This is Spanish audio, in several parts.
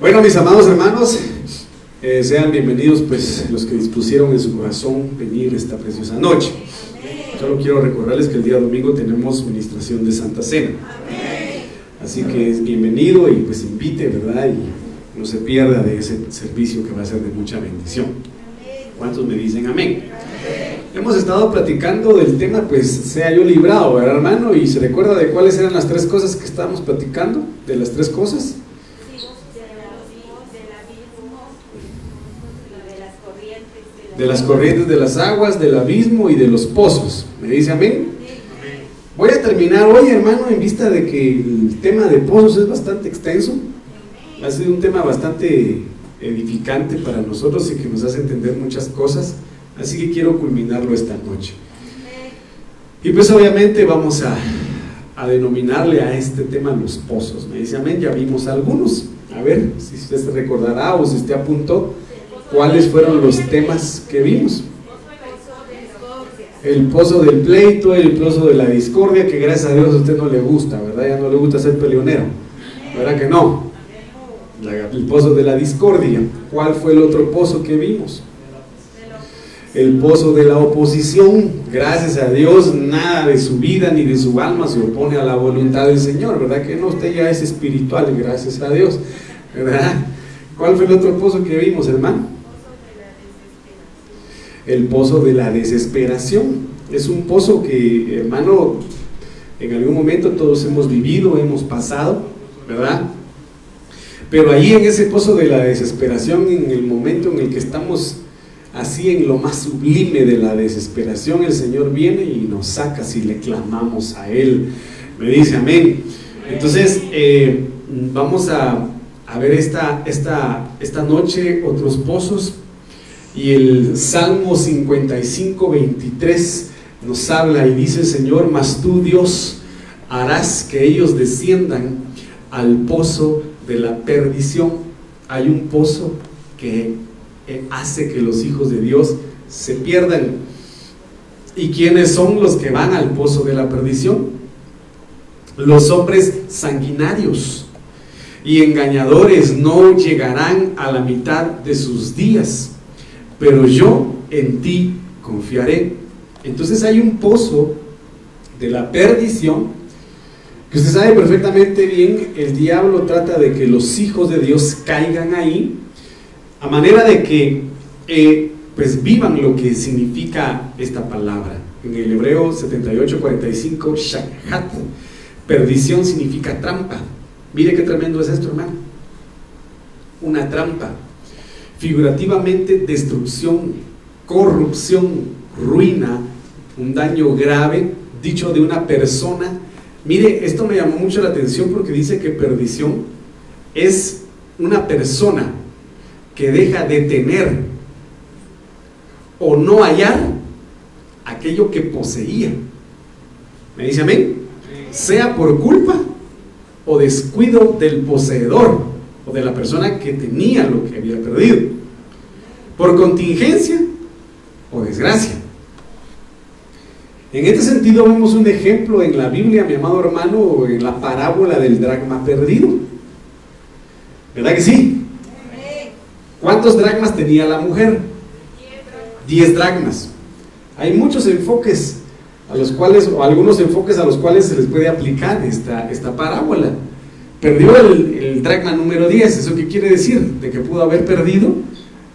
Bueno, mis amados hermanos, eh, sean bienvenidos pues los que dispusieron en su corazón venir esta preciosa noche. Solo quiero recordarles que el día domingo tenemos ministración de Santa Cena. Así que es bienvenido y pues invite, ¿verdad? Y no se pierda de ese servicio que va a ser de mucha bendición. ¿Cuántos me dicen amén? Hemos estado platicando del tema, pues sea yo librado, ¿verdad, hermano? Y se recuerda de cuáles eran las tres cosas que estábamos platicando, de las tres cosas. De las corrientes de las aguas, del abismo y de los pozos. ¿Me dice amén? Voy a terminar hoy, hermano, en vista de que el tema de pozos es bastante extenso. Ha sido un tema bastante edificante para nosotros y que nos hace entender muchas cosas. Así que quiero culminarlo esta noche. Y pues obviamente vamos a, a denominarle a este tema los pozos. Me dice, amén, ya vimos algunos. A ver si usted se recordará o si usted apuntó cuáles fueron los temas que vimos. El pozo del pleito, el pozo de la discordia, que gracias a Dios a usted no le gusta, ¿verdad? Ya no le gusta ser peleonero, ¿verdad que no? el pozo de la discordia. ¿Cuál fue el otro pozo que vimos? El pozo de la oposición. Gracias a Dios, nada de su vida ni de su alma se opone a la voluntad del Señor, ¿verdad que no? Usted ya es espiritual, gracias a Dios, ¿verdad? ¿Cuál fue el otro pozo que vimos, hermano? El pozo de la desesperación. Es un pozo que, hermano, en algún momento todos hemos vivido, hemos pasado, ¿verdad? Pero ahí en ese pozo de la desesperación, en el momento en el que estamos así en lo más sublime de la desesperación, el Señor viene y nos saca si le clamamos a Él. Me dice amén. Entonces, eh, vamos a, a, ver esta, esta, esta noche otros pozos. Y el Salmo 55, 23 nos habla y dice, Señor, mas tú Dios harás que ellos desciendan al pozo de la perdición, hay un pozo que eh, hace que los hijos de Dios se pierdan. ¿Y quiénes son los que van al pozo de la perdición? Los hombres sanguinarios y engañadores no llegarán a la mitad de sus días, pero yo en ti confiaré. Entonces hay un pozo de la perdición que usted sabe perfectamente bien, el diablo trata de que los hijos de Dios caigan ahí, a manera de que eh, pues vivan lo que significa esta palabra. En el hebreo 78:45, shakhat, perdición significa trampa. Mire qué tremendo es esto, hermano. Una trampa. Figurativamente, destrucción, corrupción, ruina, un daño grave, dicho de una persona Mire, esto me llamó mucho la atención porque dice que perdición es una persona que deja de tener o no hallar aquello que poseía. ¿Me dice amén? Sea por culpa o descuido del poseedor de la persona que tenía lo que había perdido. Por contingencia o desgracia. En este sentido vemos un ejemplo en la Biblia, mi amado hermano, en la parábola del dragma perdido. ¿Verdad que sí? ¿Cuántos dragmas tenía la mujer? Diez dragmas. Hay muchos enfoques a los cuales, o algunos enfoques a los cuales se les puede aplicar esta, esta parábola. Perdió el, el dragma número 10. ¿Eso qué quiere decir? De que pudo haber perdido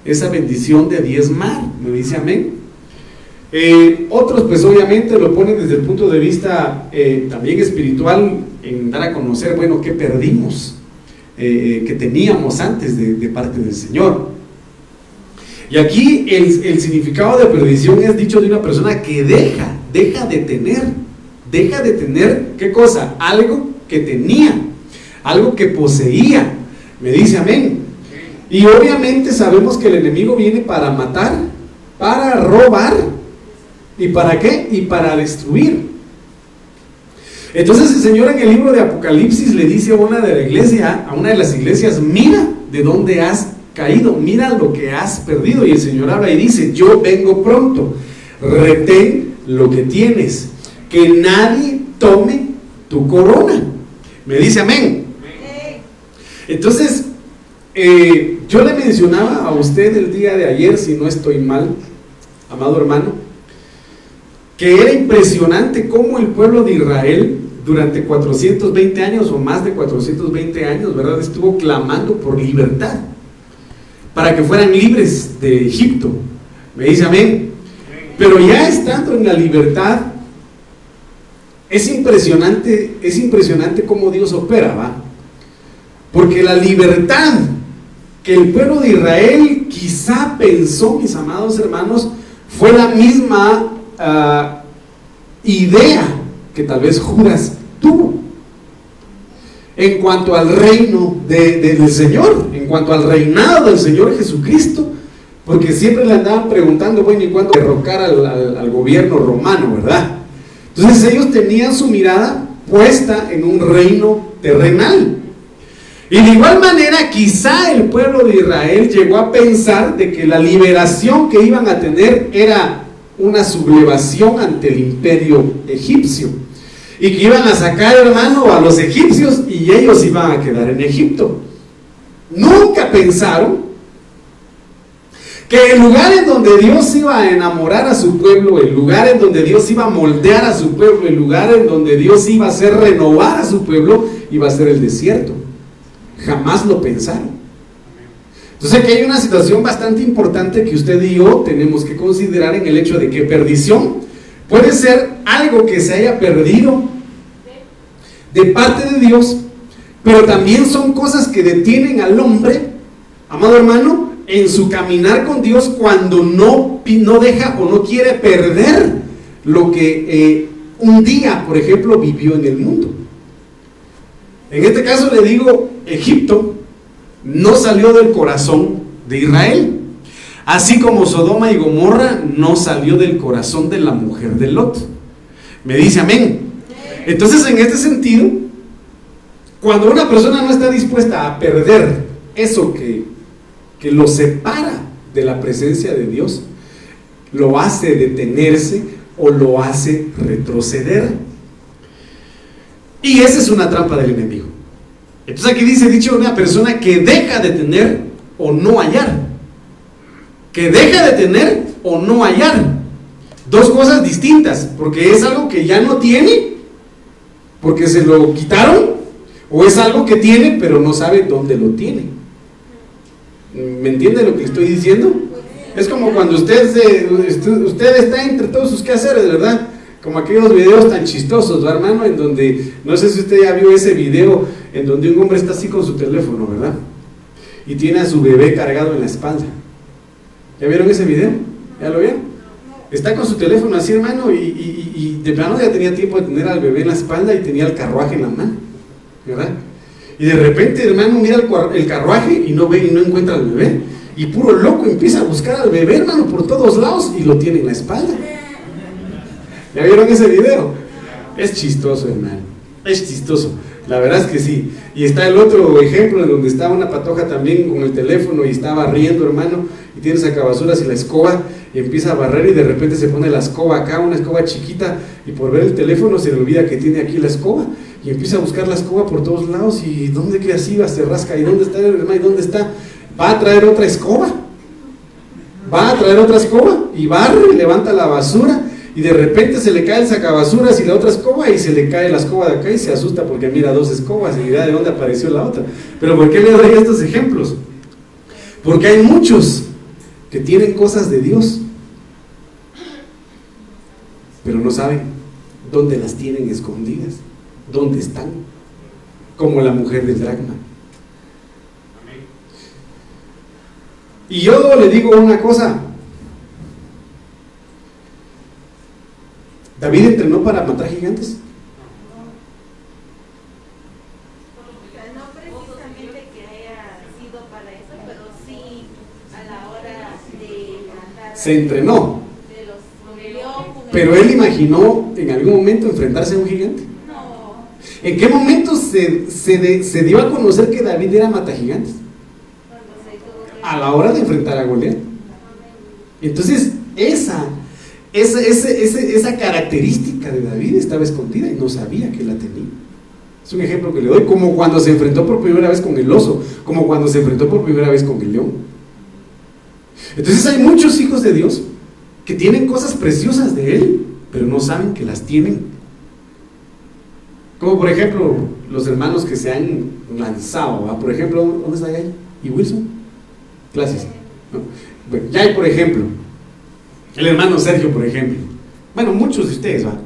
esa bendición de diezmar. ¿Me dice amén? Eh, otros pues obviamente lo ponen desde el punto de vista eh, también espiritual en dar a conocer, bueno, qué perdimos, eh, que teníamos antes de, parte del Señor. Y aquí el, el, significado de perdición es dicho de una persona que deja, deja de tener, deja de tener, ¿qué cosa? Algo que tenía, algo que poseía. Me dice amén. Y obviamente sabemos que el enemigo viene para matar, para robar ¿Y para qué? Y para destruir. Entonces el Señor en el libro de Apocalipsis le dice a una de la iglesia, a una de las iglesias, mira de dónde has caído, mira lo que has perdido. Y el Señor habla y dice, yo vengo pronto, retén lo que tienes, que nadie tome tu corona. Me dice amén. Entonces, eh, yo le mencionaba a usted el día de ayer, si no estoy mal, amado hermano, que era impresionante cómo el pueblo de Israel durante 420 años o más de 420 años, ¿verdad? Estuvo clamando por libertad, para que fueran libres de Egipto. Me dice amén. Pero ya estando en la libertad, es impresionante, es impresionante cómo Dios opera, ¿va? Porque la libertad que el pueblo de Israel quizá pensó, mis amados hermanos, fue la misma ah, idea que tal vez Judas tuvo en cuanto al reino del Señor, en cuanto al reinado del Señor Jesucristo, porque siempre le andaban preguntando, bueno, ¿y cuándo derrocar al, gobierno romano, verdad? Entonces ellos tenían su mirada puesta en un reino terrenal. Y de igual manera, quizá el pueblo de Israel llegó a pensar de que la liberación que iban a tener era una sublevación ante el imperio egipcio. Y que iban a sacar, hermano, a los egipcios y ellos iban a quedar en Egipto. Nunca pensaron que el lugar en donde Dios iba a enamorar a su pueblo, el lugar en donde Dios iba a moldear a su pueblo, el lugar en donde Dios iba a hacer renovar a su pueblo, iba a ser el desierto. Jamás lo pensaron. Entonces aquí hay una situación bastante importante que usted y yo tenemos que considerar en el hecho de que perdición puede ser algo que se haya perdido de parte de Dios, pero también son cosas que detienen al hombre, amado hermano, en su caminar con Dios cuando no, no deja o no quiere perder lo que eh, un día, por ejemplo, vivió en el mundo. En este caso le digo, Egipto no salió del corazón de Israel. Así como Sodoma y Gomorra no salió del corazón de la mujer de Lot. Me dice amén. Entonces, en este sentido, cuando una persona no está dispuesta a perder eso que, que lo separa de la presencia de Dios, lo hace detenerse o lo hace retroceder. Y esa es una trampa del enemigo. Entonces aquí dice dicho una persona que deja de tener o no hallar. Que deja de tener o no hallar. Dos cosas distintas, porque es algo que ya no tiene, porque se lo quitaron, o es algo que tiene, pero no sabe dónde lo tiene. ¿Me entiende lo que estoy diciendo? Es como cuando usted, se, usted está entre todos sus quehaceres, ¿verdad? Como aquellos videos tan chistosos, hermano? En donde, no sé si usted ya vio ese video, en donde un hombre está así con su teléfono, ¿verdad? Y tiene a su bebé cargado en la espalda. ¿Ya vieron ese video? ¿Ya lo vieron? Está con su teléfono así, hermano, y, de plano ya tenía tiempo de tener al bebé en la espalda y tenía el carruaje en la mano, ¿verdad? Y de repente, hermano, mira el, carruaje y no ve y no encuentra al bebé. Y puro loco empieza a buscar al bebé, hermano, por todos lados y lo tiene en la espalda. ¿Ya vieron ese video? Es chistoso, hermano. Es chistoso. La verdad es que sí. Y está el otro ejemplo en donde estaba una patoja también con el teléfono y estaba riendo, hermano, y tiene sacabasuras y la escoba y empieza a barrer y de repente se pone la escoba acá, una escoba chiquita, y por ver el teléfono se le olvida que tiene aquí la escoba y empieza a buscar la escoba por todos lados y ¿dónde queda así? Va, se rasca. ¿Y dónde está el hermano? ¿Y dónde está? Va a traer otra escoba. Va a traer otra escoba y barre, y levanta la basura y de repente se le cae el sacabasuras y la otra escoba y se le cae la escoba de acá y se asusta porque mira dos escobas y mira de dónde apareció la otra. Pero ¿por qué le doy estos ejemplos? Porque hay muchos que tienen cosas de Dios, pero no saben dónde las tienen escondidas, dónde están, como la mujer del dragma. Y yo le digo una cosa, ¿David entrenó para matar gigantes? No precisamente que haya sido para eso, pero sí a la hora de matar. Se entrenó. Pero él imaginó en algún momento enfrentarse a un gigante. No. ¿En qué momento se, se, se dio a conocer que David era matagigantes? A la hora de enfrentar a Goliat. Entonces, esa esa, esa característica de David estaba escondida y no sabía que la tenía. Es un ejemplo que le doy, como cuando se enfrentó por primera vez con el oso, como cuando se enfrentó por primera vez con el león. Entonces hay muchos hijos de Dios que tienen cosas preciosas de Él, pero no saben que las tienen. Como por ejemplo los hermanos que se han lanzado, por ejemplo, ¿dónde está ahí? ¿Y Wilson? Clases. Bueno, ya hay, por ejemplo, el hermano Sergio, por ejemplo. Bueno, muchos de ustedes, ¿va?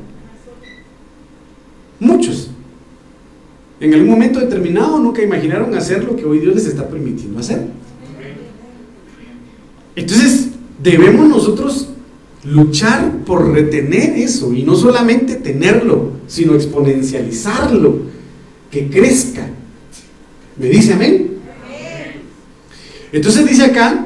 Muchos. En algún momento determinado nunca imaginaron hacer lo que hoy Dios les está permitiendo hacer. Entonces, debemos nosotros luchar por retener eso y no solamente tenerlo, sino exponencializarlo, que crezca. ¿Me dice amén? Entonces dice acá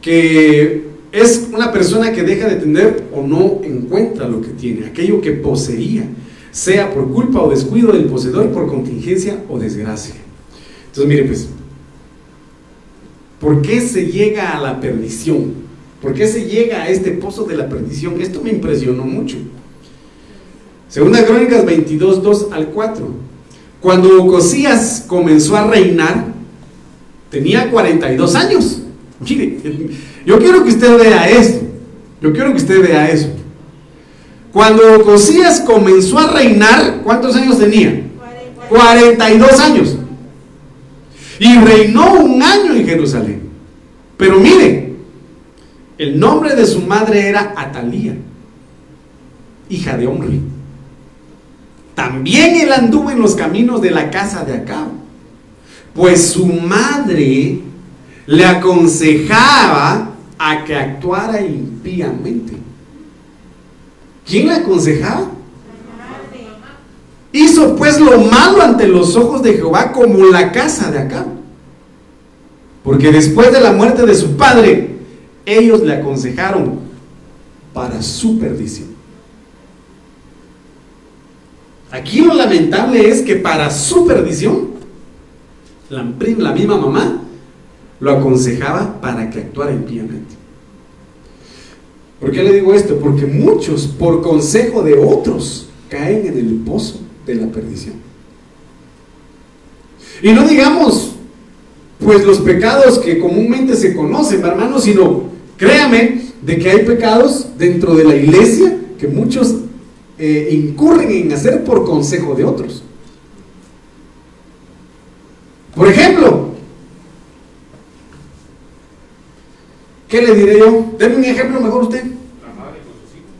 que es una persona que deja de tener o no encuentra lo que tiene, aquello que poseía, sea por culpa o descuido del poseedor, por contingencia o desgracia. Entonces, mire pues, ¿por qué se llega a la perdición? ¿Por qué se llega a este pozo de la perdición? Esto me impresionó mucho. Segunda Crónicas 22, 2 al 4. Cuando Ocosías comenzó a reinar, tenía 42 años. Mire, yo quiero que usted vea esto. Yo quiero que usted vea eso. Cuando Ocosías comenzó a reinar, ¿cuántos años tenía? 42 años. Y reinó un año en Jerusalén. Pero mire, el nombre de su madre era Atalía, hija de Omri. También él anduvo en los caminos de la casa de Acab, pues su madre le aconsejaba a que actuara impíamente. ¿Quién le aconsejaba? Hizo pues lo malo ante los ojos de Jehová como la casa de Acab. Porque después de la muerte de su padre, ellos le aconsejaron para su perdición. Aquí lo lamentable es que para su perdición, la, la misma mamá lo aconsejaba para que actuara impíamente. ¿Por qué le digo esto? Porque muchos, por consejo de otros, caen en el pozo de la perdición. Y no digamos, pues los pecados que comúnmente se conocen, hermanos, sino créame de que hay pecados dentro de la iglesia que muchos eh, incurren en hacer por consejo de otros. Por ejemplo, ¿qué le diré yo? Deme un ejemplo mejor usted. La madre con sus hijos.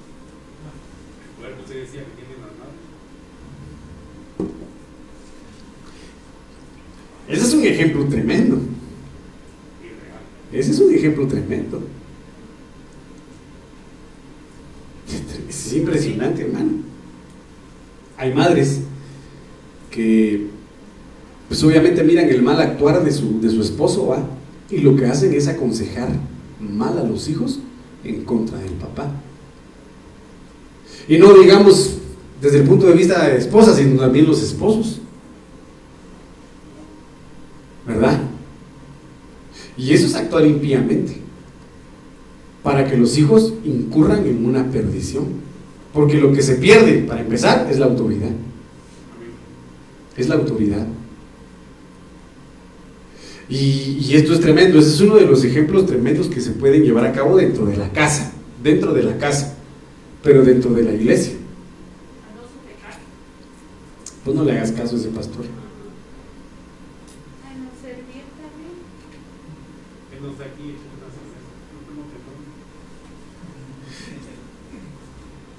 usted decía que tiene las Ese es un ejemplo tremendo. Ese es un ejemplo tremendo. Es impresionante, hermano. Hay madres que, pues obviamente miran el mal actuar de su, de su esposo, ¿va? Y lo que hacen es aconsejar mal a los hijos en contra del papá. Y no digamos desde el punto de vista de esposas, sino también los esposos. ¿Verdad? Y eso es actuar impíamente para que los hijos incurran en una perdición. Porque lo que se pierde, para empezar, es la autoridad. Es la autoridad. Y, esto es tremendo, ese es uno de los ejemplos tremendos que se pueden llevar a cabo dentro de la casa, dentro de la casa, pero dentro de la iglesia. Pues no le hagas caso a ese pastor.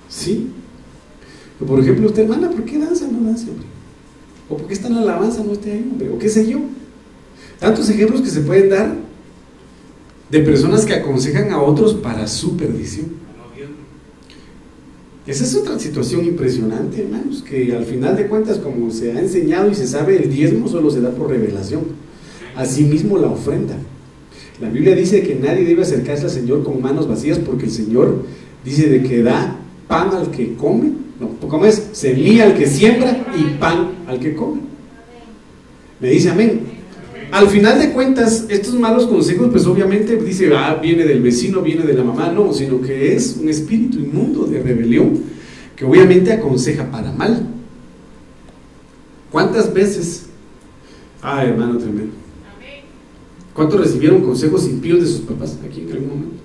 Sí. Por ejemplo, usted, hermana, ¿por qué danza? No danza, hombre. ¿O por qué está en la alabanza? No esté ahí, hombre. ¿O qué sé yo? Tantos ejemplos que se pueden dar de personas que aconsejan a otros para su perdición. Esa es otra situación impresionante, hermanos, que al final de cuentas, como se ha enseñado y se sabe, el diezmo solo se da por revelación. Asimismo la ofrenda. La Biblia dice que nadie debe acercarse al Señor con manos vacías porque el Señor dice de que da pan al que come, no, ¿cómo es? Semilla al que siembra y pan al que come. Me dice amén. Al final de cuentas, estos malos consejos, pues obviamente dice, ah, viene del vecino, viene de la mamá, no, sino que es un espíritu inmundo de rebelión que obviamente aconseja para mal. ¿Cuántas veces? Ah, hermano, tremendo. ¿Cuántos recibieron consejos impíos de sus papás aquí en algún momento?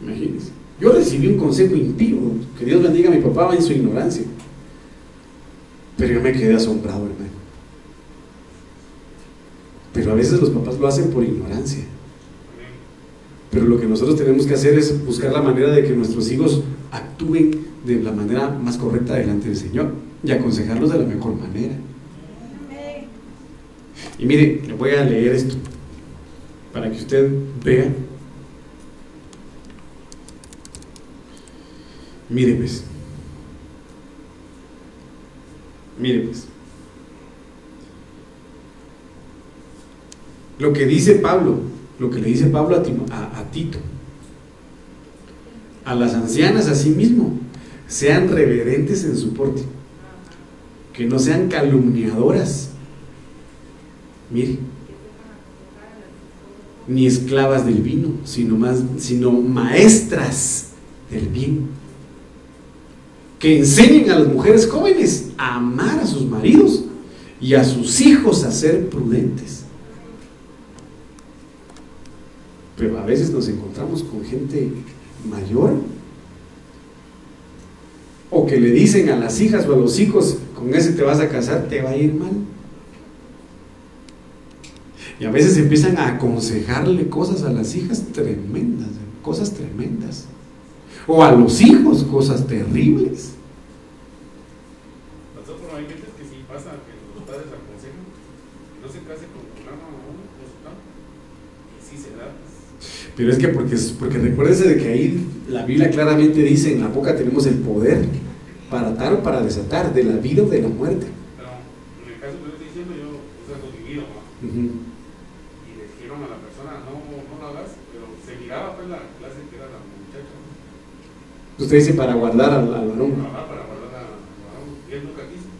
Imagínense. Yo recibí un consejo impío, que Dios bendiga a mi papá en su ignorancia. Pero yo me quedé asombrado, hermano. Pero a veces los papás lo hacen por ignorancia. Pero lo que nosotros tenemos que hacer es buscar la manera de que nuestros hijos actúen de la manera más correcta delante del Señor y aconsejarlos de la mejor manera. Y mire, le voy a leer esto para que usted vea. Mire pues. Mire pues. Lo que dice Pablo, lo que le dice Pablo a, Tito, a las ancianas a sí mismo, sean reverentes en su porte, que no sean calumniadoras. Mire, ni esclavas del vino, sino, más, sino maestras del bien. Que enseñen a las mujeres jóvenes a amar a sus maridos y a sus hijos a ser prudentes. Pero a veces nos encontramos con gente mayor o que le dicen a las hijas o a los hijos, con ese te vas a casar, te va a ir mal. Y a veces empiezan a aconsejarle cosas a las hijas tremendas, cosas tremendas. O a los hijos, cosas terribles. no se case con uno, y sí se da. Pero es que porque, porque recuérdense de que ahí la Biblia claramente dice, en la boca tenemos el poder para atar o para desatar, de la vida o de la muerte. Pero en el caso que yo estoy diciendo, yo es algo vivido, Y le dijeron a la persona, no, no lo hagas, pero se miraba pues la clase que era la muchacha. Usted dice para guardar al, al varón. Para, guardar al varón, y él nunca quiso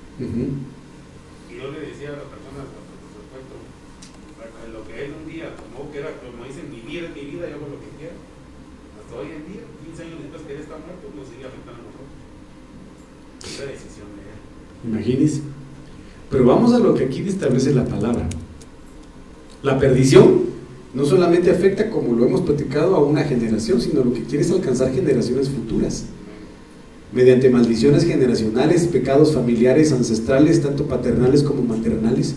yo le decía a la persona, respecto, lo que él un día tomó, que era, como dicen, mi vida es mi vida, yo hago lo que quiera. Hasta hoy en día, 15 años está muerto, lo sigue afectando a nosotros. Imagínense. Pero vamos a lo que aquí establece la palabra. La perdición no solamente afecta, como lo hemos platicado, a una generación, sino lo que quiere es alcanzar generaciones futuras. Mediante maldiciones generacionales, pecados familiares, ancestrales, tanto paternales como maternales.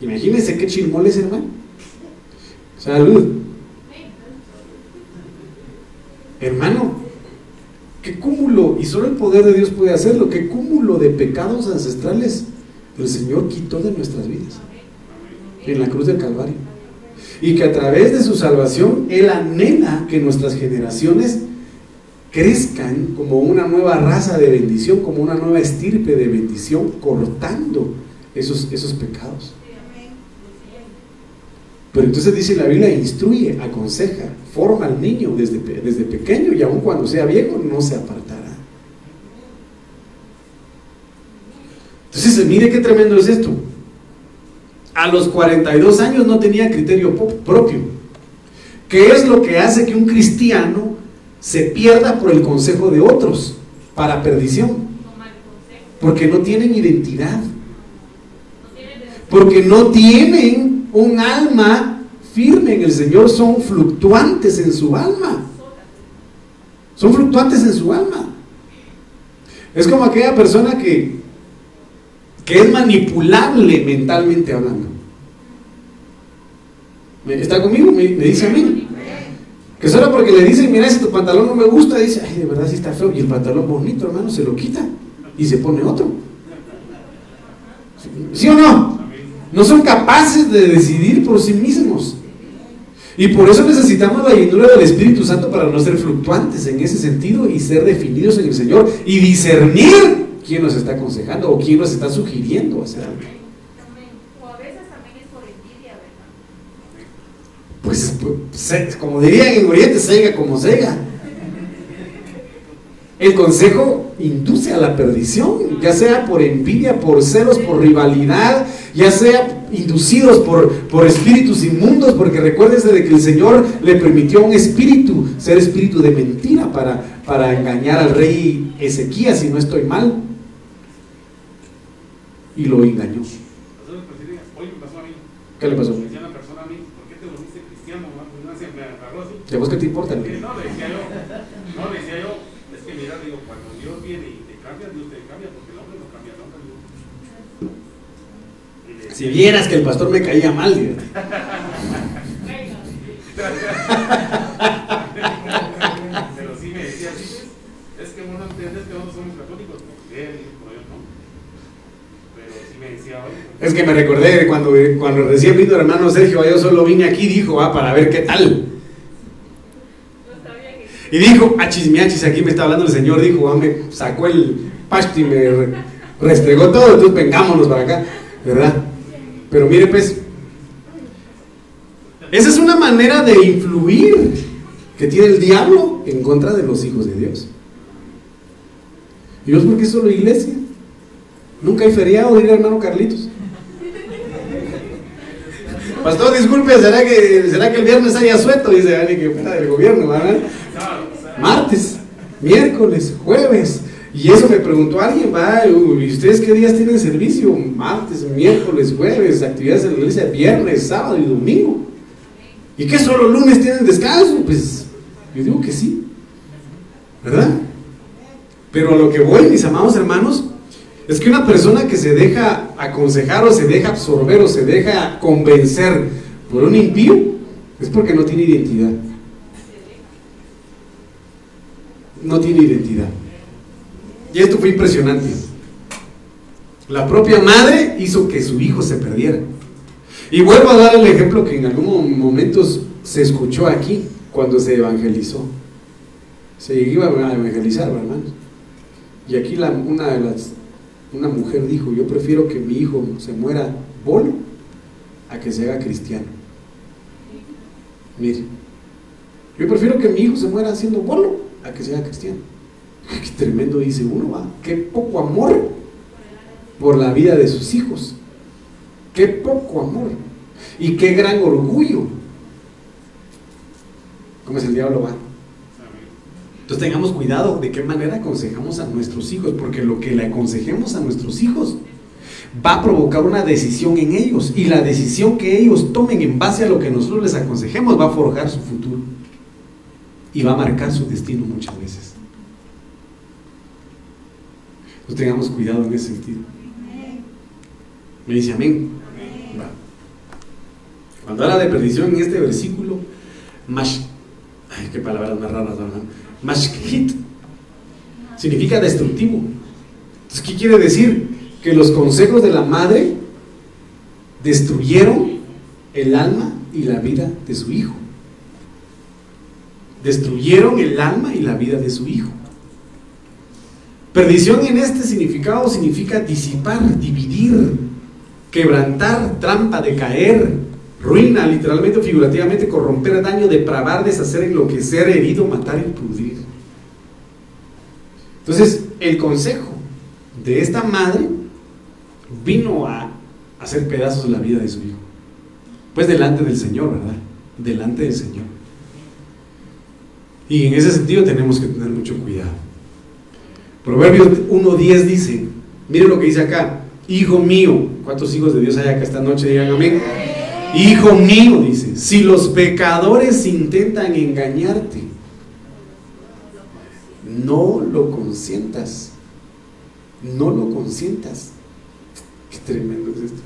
Imagínense qué chilmoles, hermano. Salud. Hermano, ¿Qué cúmulo? Y solo el poder de Dios puede hacerlo. ¿Qué cúmulo de pecados ancestrales el Señor quitó de nuestras vidas? En la cruz del Calvario. Y que a través de su salvación Él anhela que nuestras generaciones crezcan como una nueva raza de bendición, como una nueva estirpe de bendición, cortando esos, esos pecados. Pero entonces dice la Biblia, instruye, aconseja, forma al niño desde, desde pequeño y aun cuando sea viejo no se apartará. Entonces, mire qué tremendo es esto. A los 42 años no tenía criterio propio. ¿Qué es lo que hace que un cristiano se pierda por el consejo de otros para perdición? Porque no tienen identidad. Porque no tienen un alma firme en el Señor son fluctuantes en su alma. Son fluctuantes en su alma. Es como aquella persona que, que es manipulable mentalmente hablando. ¿Está conmigo? Me, dice a mí. Que solo porque le dicen, mira, si tu pantalón no me gusta, dice, ay, de verdad sí está feo. Y el pantalón bonito, hermano, se lo quita y se pone otro. ¿Sí o no? No son capaces de decidir por sí mismos. Y por eso necesitamos la llenura del Espíritu Santo para no ser fluctuantes en ese sentido y ser definidos en el Señor y discernir quién nos está aconsejando o quién nos está sugiriendo hacer algo. O a veces también es por envidia, ¿verdad? Pues, pues como dirían en Oriente, sega como sega. El consejo induce a la perdición, ya sea por envidia, por celos, por rivalidad, ya sea inducidos por, por espíritus inmundos, porque recuérdense de que el Señor le permitió a un espíritu, ser espíritu de mentira, para, para engañar al rey Ezequías, si no estoy mal. y lo engañó. ¿Qué le pasó? Me decía una persona a mí, ¿por qué te volviste cristiano? No, no sé, me agarró así. ¿Y a vos qué te importa? No, le decía yo, no, le decía yo, es que mira, digo, cuando Dios viene y te cambia, Dios te cambia, porque el hombre no cambia nunca. digo. Y le Si vieras que el pastor me caía mal, digo. Pero sí me decía pues, es que vos no entiendes que nosotros somos católicos. Digo, no, yo no. Pero sí me decía, oye, Es que me recordé cuando, cuando recién vino el hermano Sergio, yo solo vine aquí, dijo, ah, para ver qué tal. Y dijo, achis, miachis, aquí me está hablando el Señor, dijo, ah, me sacó el pasto y me re- restregó todo, entonces vengámonos para acá, ¿verdad? Pero mire pues, esa es una manera de influir que tiene el diablo en contra de los hijos de Dios. ¿Y vos por qué solo iglesia? Nunca hay feriado, diría hermano Carlitos. Pastor, disculpe, ¿será que, ¿será que el viernes haya sueto? Dice alguien que fuera del gobierno, ¿verdad? Martes, miércoles, jueves. Y eso me preguntó alguien, va, ¿y ustedes qué días tienen servicio? Martes, miércoles, jueves, actividades en la iglesia, viernes, sábado y domingo. ¿Y qué solo lunes tienen descanso? Pues yo digo que sí, ¿verdad? Pero a lo que voy, mis amados hermanos, es que una persona que se deja aconsejar o se deja absorber o se deja convencer por un impío es porque no tiene identidad. No tiene identidad. Y esto fue impresionante. La propia madre hizo que su hijo se perdiera. Y vuelvo a dar el ejemplo que en algunos momentos se escuchó aquí cuando se evangelizó. Se iba a evangelizar, hermanos. Y aquí una de las una mujer dijo, yo prefiero que mi hijo se muera bolo a que se haga cristiano. Mire, yo prefiero que mi hijo se muera siendo bolo a que se haga cristiano. Qué tremendo dice uno, ¿va? Qué poco amor por la vida de sus hijos. Qué poco amor. Y qué gran orgullo. ¿Cómo es el diablo, va? Entonces tengamos cuidado de qué manera aconsejamos a nuestros hijos, porque lo que le aconsejemos a nuestros hijos va a provocar una decisión en ellos y la decisión que ellos tomen en base a lo que nosotros les aconsejemos va a forjar su futuro y va a marcar su destino muchas veces. Entonces tengamos cuidado en ese sentido. Me dice amén. Cuando habla de perdición en este versículo, mash, qué palabras más raras. Mashkit significa destructivo. Entonces, ¿qué quiere decir? Que los consejos de la madre destruyeron el alma y la vida de su hijo. Destruyeron el alma y la vida de su hijo. Perdición en este significado significa disipar, dividir, quebrantar, trampa, decaer, ruina, literalmente o figurativamente, corromper, daño, depravar, deshacer, enloquecer, herido, matar y pudrir. Entonces, el consejo de esta madre vino a hacer pedazos la vida de su hijo. Pues delante del Señor, ¿verdad? Delante del Señor. Y en ese sentido tenemos que tener mucho cuidado. Proverbios 1.10 dice, mire lo que dice acá, hijo mío, ¿cuántos hijos de Dios hay acá esta noche? Digan amén. Hijo mío, dice, si los pecadores intentan engañarte, no lo consientas. No lo consientas. Qué tremendo es esto.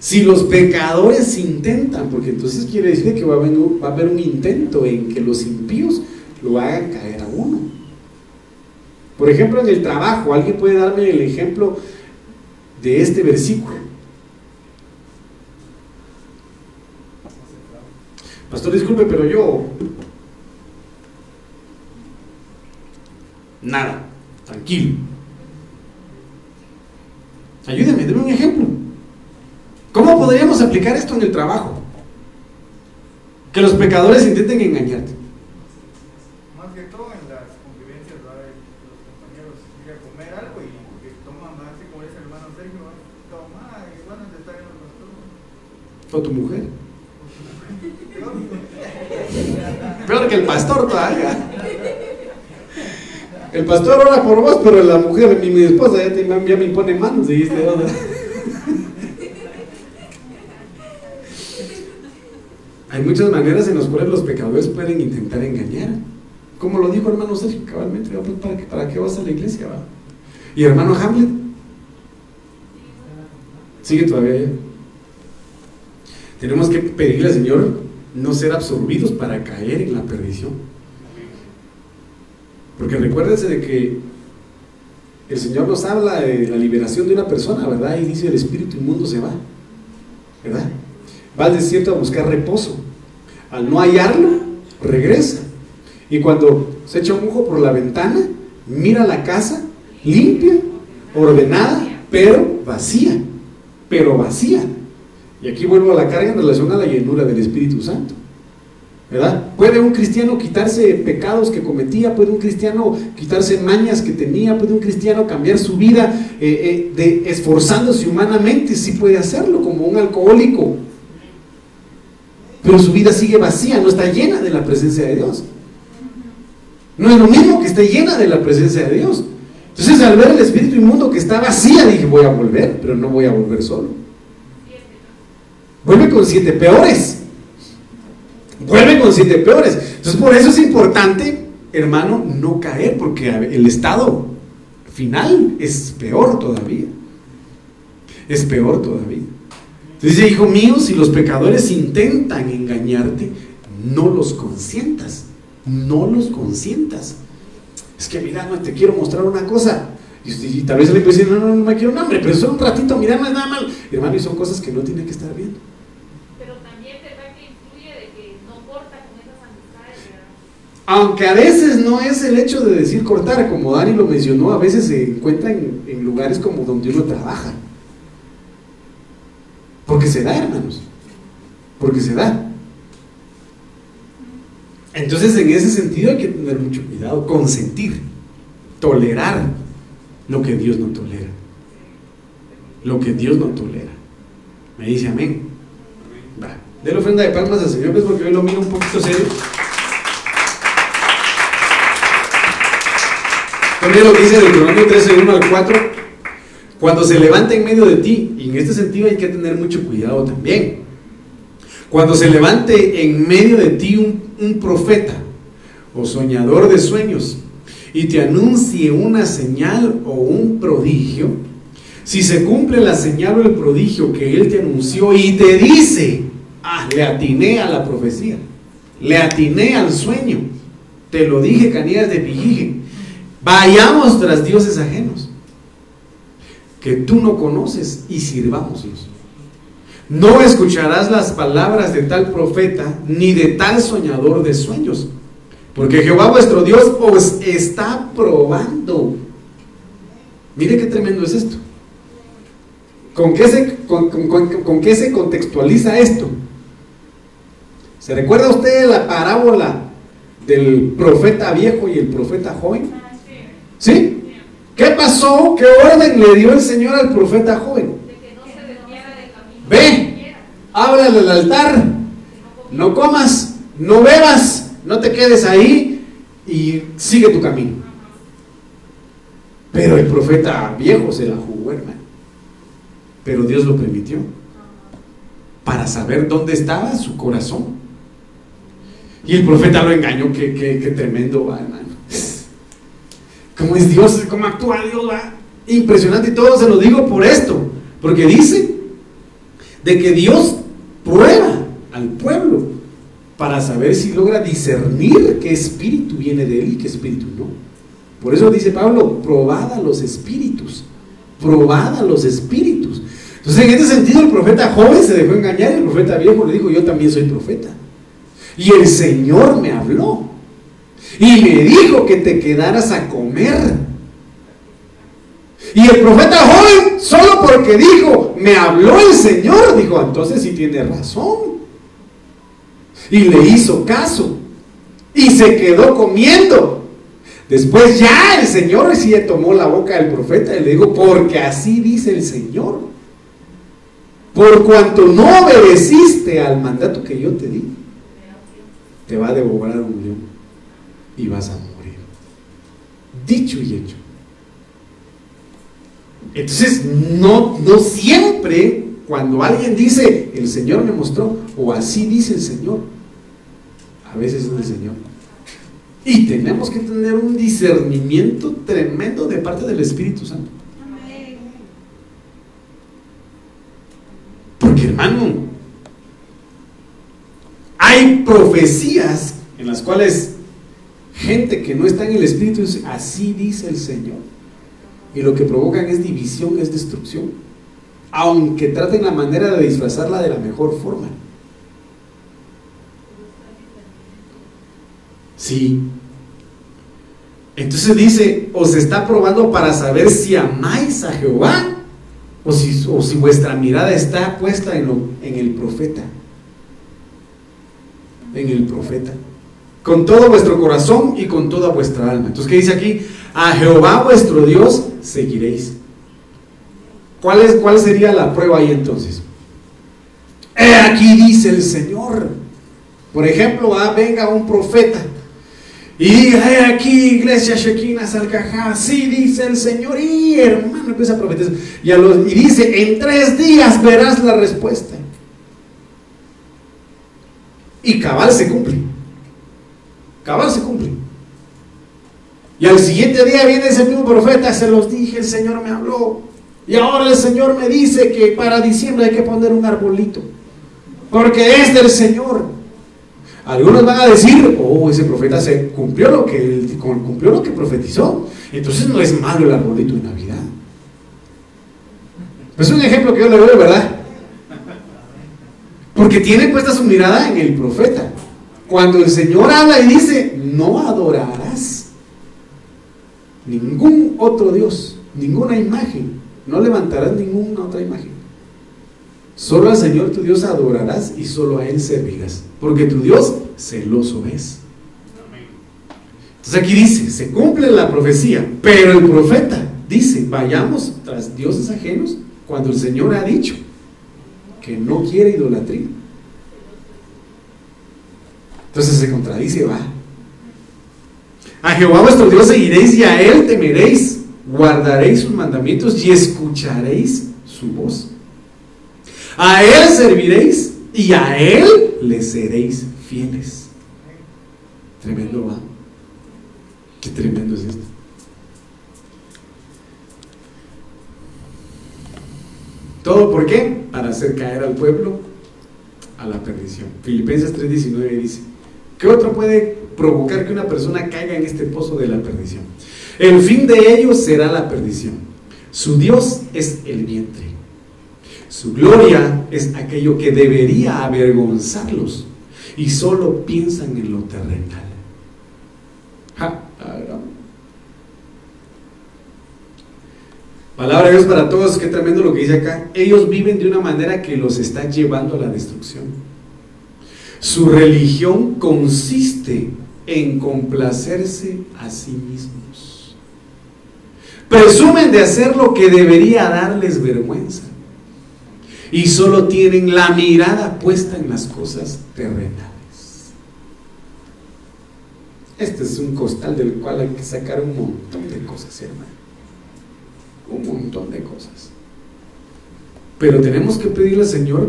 Si los pecadores intentan, porque entonces quiere decir que va a haber un intento en que los impíos lo hagan caer a uno. Por ejemplo, en el trabajo, alguien puede darme el ejemplo de este versículo. Pastor, disculpe, pero yo. Nada, tranquilo. Ayúdeme, deme un ejemplo. ¿Cómo podríamos aplicar esto en el trabajo? Que los pecadores intenten engañarte. Más que todo en las convivencias ¿va? de los compañeros ir a comer algo y que toman más así como ese hermano Sergio, ¿va? toma, igual no te está viendo el pastor. O tu mujer. Peor que el pastor todavía. el pastor ora por vos, pero la mujer, mi, mi esposa ya, te, ya me impone manos, dijiste, Hay muchas maneras en las cuales los pecadores pueden intentar engañar. Como lo dijo hermano Sergio, cabalmente, pues, ¿para, qué, ¿para qué vas a la iglesia? Va? Y hermano Hamlet, sigue todavía Tenemos que pedirle al Señor no ser absorbidos para caer en la perdición. Porque recuérdense de que el Señor nos habla de la liberación de una persona, ¿verdad? Y dice el espíritu inmundo se va, ¿verdad? Va al desierto a buscar reposo. Al no hallarlo, regresa. Y cuando se echa un ojo por la ventana, mira la casa limpia, ordenada, pero vacía. Pero vacía. Y aquí vuelvo a la carga en relación a la llenura del Espíritu Santo. ¿verdad? Puede un cristiano quitarse pecados que cometía, puede un cristiano quitarse mañas que tenía, puede un cristiano cambiar su vida eh, eh, de, esforzándose humanamente, sí puede hacerlo, como un alcohólico. Pero su vida sigue vacía, no está llena de la presencia de Dios. No es lo mismo que esté llena de la presencia de Dios. Entonces al ver el espíritu inmundo que está vacía, dije, voy a volver, pero no voy a volver solo. Vuelve con siete peores vuelve con siete peores. Entonces, por eso es importante, hermano, no caer, porque el estado final es peor todavía. Es peor todavía. Entonces, hijo mío, si los pecadores intentan engañarte, no los consientas. No los consientas. Es que, mira, no te quiero mostrar una cosa. Y, tal vez le puede decir, no, no, no me quiero un hambre, pero solo un ratito, mira, no es nada mal. Hermano, y son cosas que no tiene que estar viendo. Aunque a veces no es el hecho de decir cortar, como Dani lo mencionó, a veces se encuentra en, lugares como donde uno trabaja. Porque se da, hermanos. Porque se da. Entonces, en ese sentido hay que tener mucho cuidado, consentir, tolerar lo que Dios no tolera. Lo que Dios no tolera. Me dice amén. Va. la ofrenda de palmas al Señor, pues porque hoy lo miro un poquito serio. También lo que dice Deuteronomio 13, 1 al 4. Cuando se levanta en medio de ti, y en este sentido hay que tener mucho cuidado también. Cuando se levante en medio de ti un, un profeta o soñador de sueños y te anuncie una señal o un prodigio, si se cumple la señal o el prodigio que él te anunció y te dice, ah, le atiné a la profecía, le atiné al sueño, te lo dije, Canías de Pijije, Vayamos tras dioses ajenos que tú no conoces y sirvámoslos. No escucharás las palabras de tal profeta ni de tal soñador de sueños, porque Jehová vuestro Dios os está probando. Mire qué tremendo es esto. ¿Con qué se, con, qué se contextualiza esto? ¿Se recuerda usted la parábola del profeta viejo y el profeta joven? ¿Sí? ¿Qué pasó? ¿Qué orden le dio el Señor al profeta joven? Ve, ábrale al altar, no comas, no bebas, no te quedes ahí y sigue tu camino. Pero el profeta viejo se la jugó, hermano. Pero Dios lo permitió para saber dónde estaba su corazón. Y el profeta lo engañó, qué, tremendo va, hermano cómo es Dios, cómo actúa Dios, va impresionante. Y todo se lo digo por esto, porque dice de que Dios para saber si logra discernir qué espíritu viene de él y qué espíritu no. Por eso dice Pablo, probada los espíritus, probada los espíritus. Entonces, en este sentido, el profeta joven se dejó engañar y el profeta viejo le dijo, yo también soy profeta. Y el Señor me habló. Y me dijo que te quedaras a comer. Y el profeta joven, solo porque dijo, me habló el Señor, dijo, entonces sí tiene razón. Y le hizo caso. Y se quedó comiendo. Después ya el Señor sí tomó la boca del profeta y le dijo, porque así dice el Señor. Por cuanto no obedeciste al mandato que yo te di, te va a devorar un león y vas a morir. dicho y hecho. Entonces, no, no siempre cuando alguien dice, el Señor me mostró, o así dice el Señor, a veces es el Señor. Y tenemos que tener un discernimiento tremendo de parte del Espíritu Santo. Porque hermano, hay profecías en las cuales gente que no está en el Espíritu así dice el Señor. Y lo que provocan es división, es destrucción. Aunque traten la manera de disfrazarla de la mejor forma. Sí. Entonces dice, os está probando para saber si amáis a Jehová o si, o si vuestra mirada está puesta en, en el profeta. En el profeta. Con todo vuestro corazón y con toda vuestra alma. Entonces, ¿qué dice aquí? A Jehová vuestro Dios seguiréis. ¿Cuál, es, ¿Cuál sería la prueba ahí entonces? He aquí dice el Señor. Por ejemplo, ah, venga un profeta y he aquí, iglesia Shekina Salcajá, sí dice el Señor, y hermano empieza a profetizar. Y, y dice, en tres días verás la respuesta. Y cabal se cumple. Cabal se cumple. Y al siguiente día viene ese mismo profeta, se los dije, el Señor me habló. Y ahora el Señor me dice que para diciembre hay que poner un arbolito. Porque es del Señor. Algunos van a decir, oh, ese profeta se cumplió lo que, cumplió lo que profetizó. Entonces no es malo el arbolito de Navidad. Es un ejemplo que yo le doy, ¿verdad? Porque tiene puesta su mirada en el profeta. Cuando el Señor habla y dice, no adorarás ningún otro Dios, ninguna imagen, no levantarás ninguna otra imagen. Solo al Señor tu Dios adorarás y solo a Él servirás, porque tu Dios celoso es. Entonces aquí dice, se cumple la profecía, pero el profeta dice, vayamos tras dioses ajenos cuando el Señor ha dicho que no quiere idolatría. Entonces se contradice, va. A Jehová vuestro Dios seguiréis y a Él temeréis, guardaréis sus mandamientos y escucharéis su voz. A Él serviréis y a Él le seréis fieles. Tremendo va. Qué tremendo es esto. ¿Todo por qué? Para hacer caer al pueblo a la perdición. Filipenses 3:19 dice, ¿qué otro puede provocar que una persona caiga en este pozo de la perdición? El fin de ellos será la perdición. Su Dios es el vientre. Su gloria es aquello que debería avergonzarlos y solo piensan en lo terrenal. Palabra de Dios para todos, qué tremendo lo que dice acá. Ellos viven de una manera que los está llevando a la destrucción. Su religión consiste en complacerse a sí mismos. Presumen de hacer lo que debería darles vergüenza y solo tienen la mirada puesta en las cosas terrenales. Este es un costal del cual hay que sacar un montón de cosas, hermano. Un montón de cosas. Pero tenemos que pedirle al Señor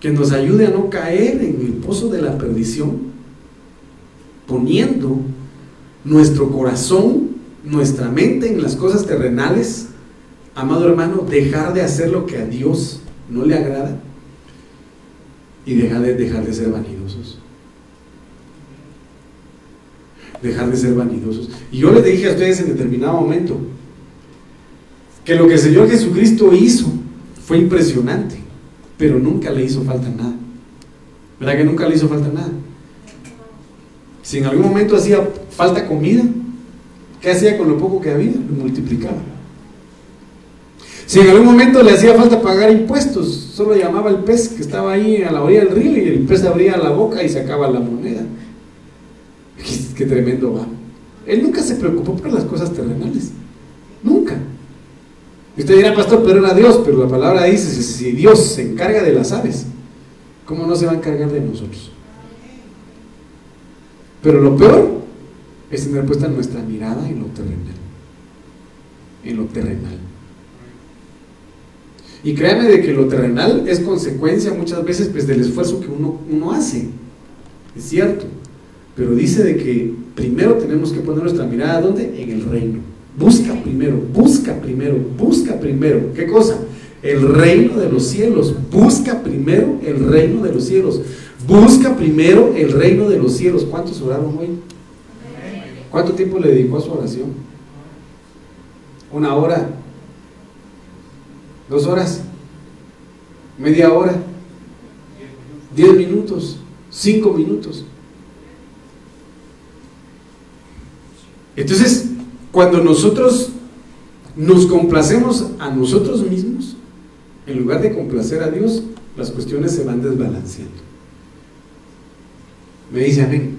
que nos ayude a no caer en el pozo de la perdición, poniendo nuestro corazón, nuestra mente en las cosas terrenales amado hermano, dejar de hacer lo que a Dios no le agrada y dejar de, dejar de ser vanidosos. Dejar de ser vanidosos. Y yo les dije a ustedes en determinado momento que lo que el Señor Jesucristo hizo fue impresionante, pero nunca le hizo falta nada. ¿Verdad que nunca le hizo falta nada? Si en algún momento hacía falta comida, ¿qué hacía con lo poco que había? Lo multiplicaba. Si en algún momento le hacía falta pagar impuestos, solo llamaba al pez que estaba ahí a la orilla del río y el pez abría la boca y sacaba la moneda. Qué, tremendo va. Él nunca se preocupó por las cosas terrenales. Nunca. usted dirá, pastor, pero era Dios, pero la palabra dice, si Dios se encarga de las aves, ¿cómo no se va a encargar de nosotros? Pero lo peor es tener puesta nuestra mirada en lo terrenal. En lo terrenal. Y créanme de que lo terrenal es consecuencia muchas veces pues, del esfuerzo que uno, uno hace. Es cierto. Pero dice de que primero tenemos que poner nuestra mirada ¿dónde? En el reino. Busca primero, busca primero, busca primero. ¿Qué cosa? El reino de los cielos. Busca primero el reino de los cielos. Busca primero el reino de los cielos. ¿Cuántos oraron hoy? ¿Cuánto tiempo le dedicó a su oración? ¿Una hora? ¿Dos horas? ¿Media hora? ¿Diez minutos? ¿Cinco minutos? Entonces, cuando nosotros nos complacemos a nosotros mismos, en lugar de complacer a Dios, las cuestiones se van desbalanceando. Me dice amén.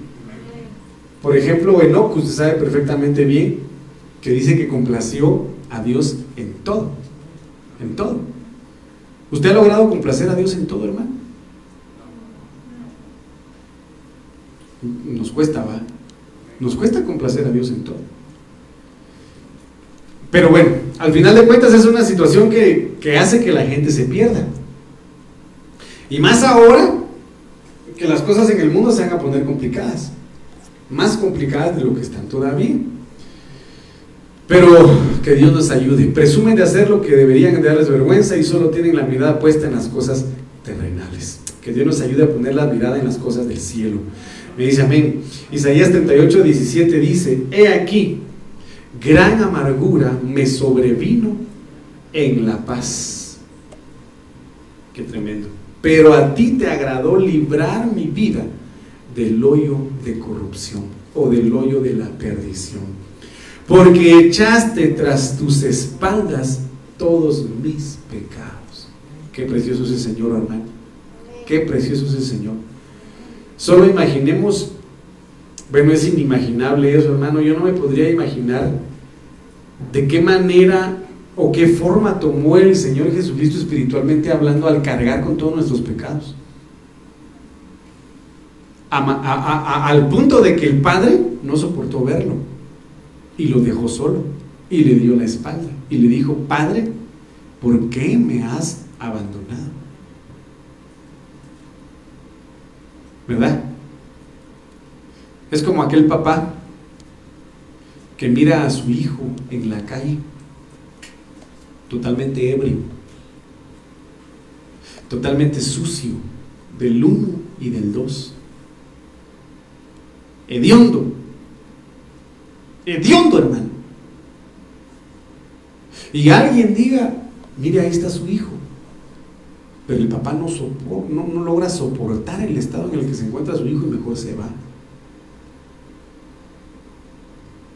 Por ejemplo, Enoch, usted sabe perfectamente bien que dice que complació a Dios en todo. En todo. ¿Usted ha logrado complacer a Dios en todo, hermano? Nos cuesta, ¿va? Nos cuesta complacer a Dios en todo. Pero bueno, al final de cuentas es una situación que, que hace que la gente se pierda. Y más ahora que las cosas en el mundo se van a poner complicadas. Más complicadas de lo que están todavía. Pero que Dios nos ayude. Presumen de hacer lo que deberían de darles vergüenza y solo tienen la mirada puesta en las cosas terrenales. Que Dios nos ayude a poner la mirada en las cosas del cielo. Me dice amén. Isaías 38, 17 dice, he aquí, gran amargura me sobrevino en la paz. Qué tremendo. Pero a ti te agradó librar mi vida del hoyo de corrupción o del hoyo de la perdición porque echaste tras tus espaldas todos mis pecados. Qué precioso es el Señor, hermano. Qué precioso es el Señor. Solo imaginemos, bueno, es inimaginable eso, hermano. Yo no me podría imaginar de qué manera o qué forma tomó el Señor Jesucristo espiritualmente hablando al cargar con todos nuestros pecados. al punto de que el Padre no soportó verlo y lo dejó solo y le dio la espalda y le dijo, Padre, ¿por qué me has abandonado? ¿Verdad? Es como aquel papá que mira a su hijo en la calle, totalmente ebrio, totalmente sucio, del uno y del dos, hediondo, hediondo, hermano. Y alguien diga, mire, ahí está su hijo. Pero el papá no, no, logra soportar el estado en el que se encuentra su hijo y mejor se va.